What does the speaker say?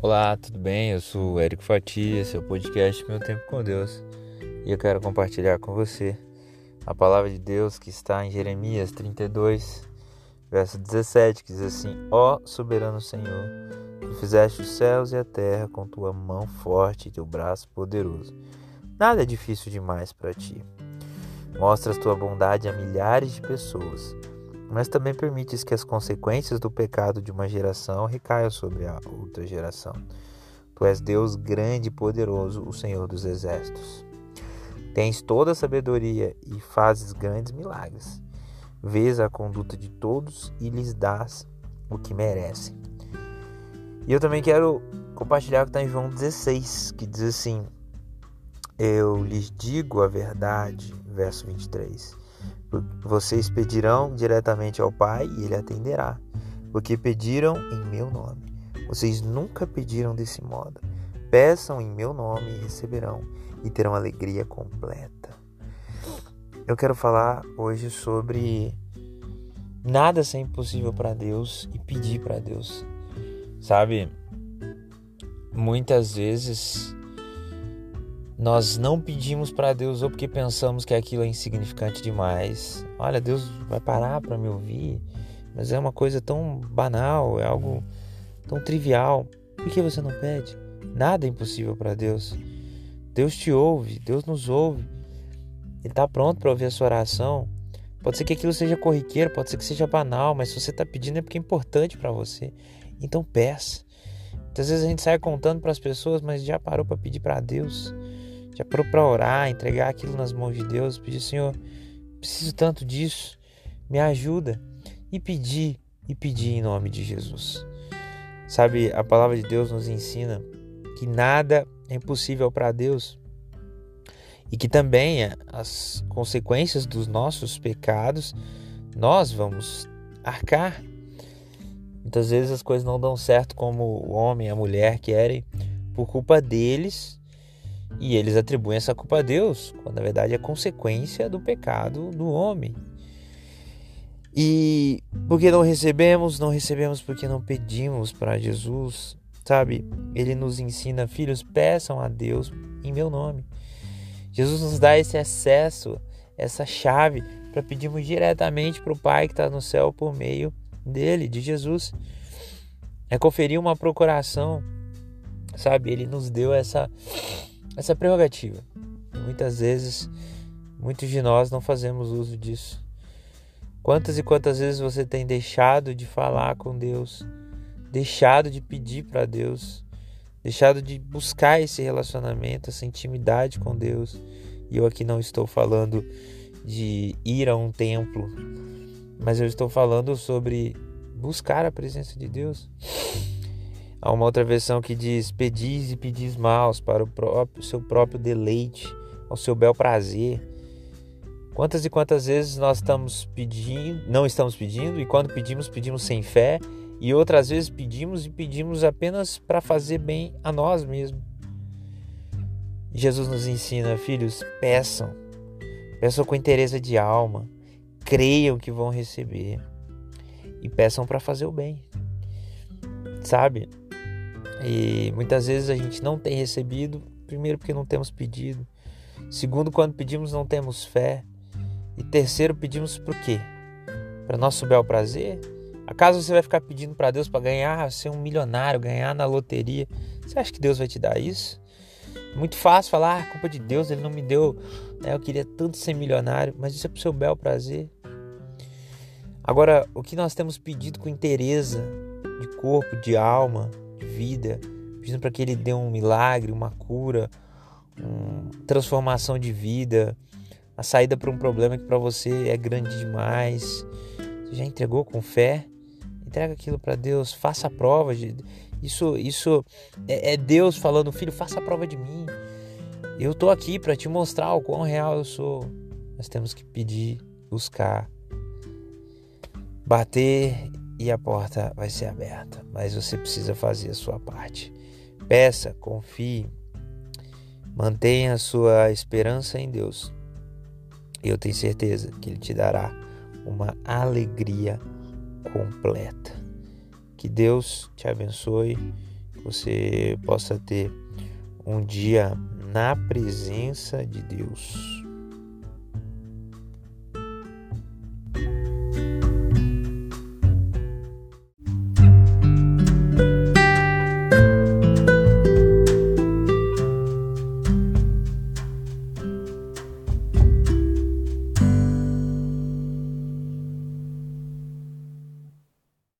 Olá, tudo bem? Eu sou o Érico Fatia, seu podcast Meu Tempo com Deus. E eu quero compartilhar com você a palavra de Deus que está em Jeremias 32, verso 17, que diz assim: Ó soberano Senhor, tu fizeste os céus e a terra com tua mão forte e teu braço poderoso. Nada é difícil demais para ti. Mostras tua bondade a milhares de pessoas mas também permites que as consequências do pecado de uma geração recaiam sobre a outra geração. Tu és Deus grande e poderoso, o Senhor dos exércitos. Tens toda a sabedoria e fazes grandes milagres. Vês a conduta de todos e lhes dás o que merecem. E eu também quero compartilhar o que está em João 16, que diz assim: Eu lhes digo a verdade, verso 23 vocês pedirão diretamente ao Pai e ele atenderá, porque pediram em meu nome. Vocês nunca pediram desse modo. Peçam em meu nome e receberão, e terão alegria completa. Eu quero falar hoje sobre nada ser impossível para Deus e pedir para Deus. Sabe, muitas vezes nós não pedimos para Deus ou porque pensamos que aquilo é insignificante demais. Olha, Deus vai parar para me ouvir, mas é uma coisa tão banal, é algo tão trivial. Por que você não pede? Nada é impossível para Deus. Deus te ouve, Deus nos ouve. Ele está pronto para ouvir a sua oração. Pode ser que aquilo seja corriqueiro, pode ser que seja banal, mas se você está pedindo é porque é importante para você. Então peça. Muitas vezes a gente sai contando para as pessoas, mas já parou para pedir para Deus. Já parou para orar, entregar aquilo nas mãos de Deus, pedir, Senhor, preciso tanto disso, me ajuda. E pedir, e pedir em nome de Jesus. Sabe, a palavra de Deus nos ensina que nada é impossível para Deus e que também as consequências dos nossos pecados nós vamos arcar. Muitas vezes as coisas não dão certo como o homem e a mulher querem por culpa deles e eles atribuem essa culpa a Deus, quando na verdade é consequência do pecado do homem. E porque não recebemos, não recebemos porque não pedimos para Jesus, sabe? Ele nos ensina, filhos, peçam a Deus em meu nome. Jesus nos dá esse acesso, essa chave para pedirmos diretamente para o Pai que está no céu por meio dele, de Jesus. É conferir uma procuração, sabe? Ele nos deu essa essa prerrogativa. E muitas vezes, muitos de nós não fazemos uso disso. Quantas e quantas vezes você tem deixado de falar com Deus, deixado de pedir para Deus, deixado de buscar esse relacionamento, essa intimidade com Deus? E eu aqui não estou falando de ir a um templo, mas eu estou falando sobre buscar a presença de Deus. Há uma outra versão que diz: Pedis e pedis maus para o próprio, seu próprio deleite, ao seu bel prazer. Quantas e quantas vezes nós estamos pedindo, não estamos pedindo, e quando pedimos, pedimos sem fé, e outras vezes pedimos e pedimos apenas para fazer bem a nós mesmos. Jesus nos ensina, filhos, peçam, peçam com interesse de alma, creiam que vão receber e peçam para fazer o bem. Sabe? E muitas vezes a gente não tem recebido, primeiro porque não temos pedido, segundo quando pedimos não temos fé, e terceiro pedimos por quê? Para nosso bel prazer? Acaso você vai ficar pedindo para Deus para ganhar, ser um milionário, ganhar na loteria? Você acha que Deus vai te dar isso? Muito fácil falar, ah, culpa de Deus, ele não me deu, né? eu queria tanto ser milionário, mas isso é para o seu bel prazer. Agora, o que nós temos pedido com interesse de corpo, de alma, vida, pedindo para que Ele dê um milagre, uma cura, uma transformação de vida, a saída para um problema que para você é grande demais. Você já entregou com fé? Entrega aquilo para Deus, faça a prova. De... Isso, isso é, é Deus falando, filho, faça a prova de mim. Eu estou aqui para te mostrar o quão real eu sou. Nós temos que pedir, buscar, bater e a porta vai ser aberta, mas você precisa fazer a sua parte. Peça, confie, mantenha a sua esperança em Deus. Eu tenho certeza que Ele te dará uma alegria completa. Que Deus te abençoe você possa ter um dia na presença de Deus.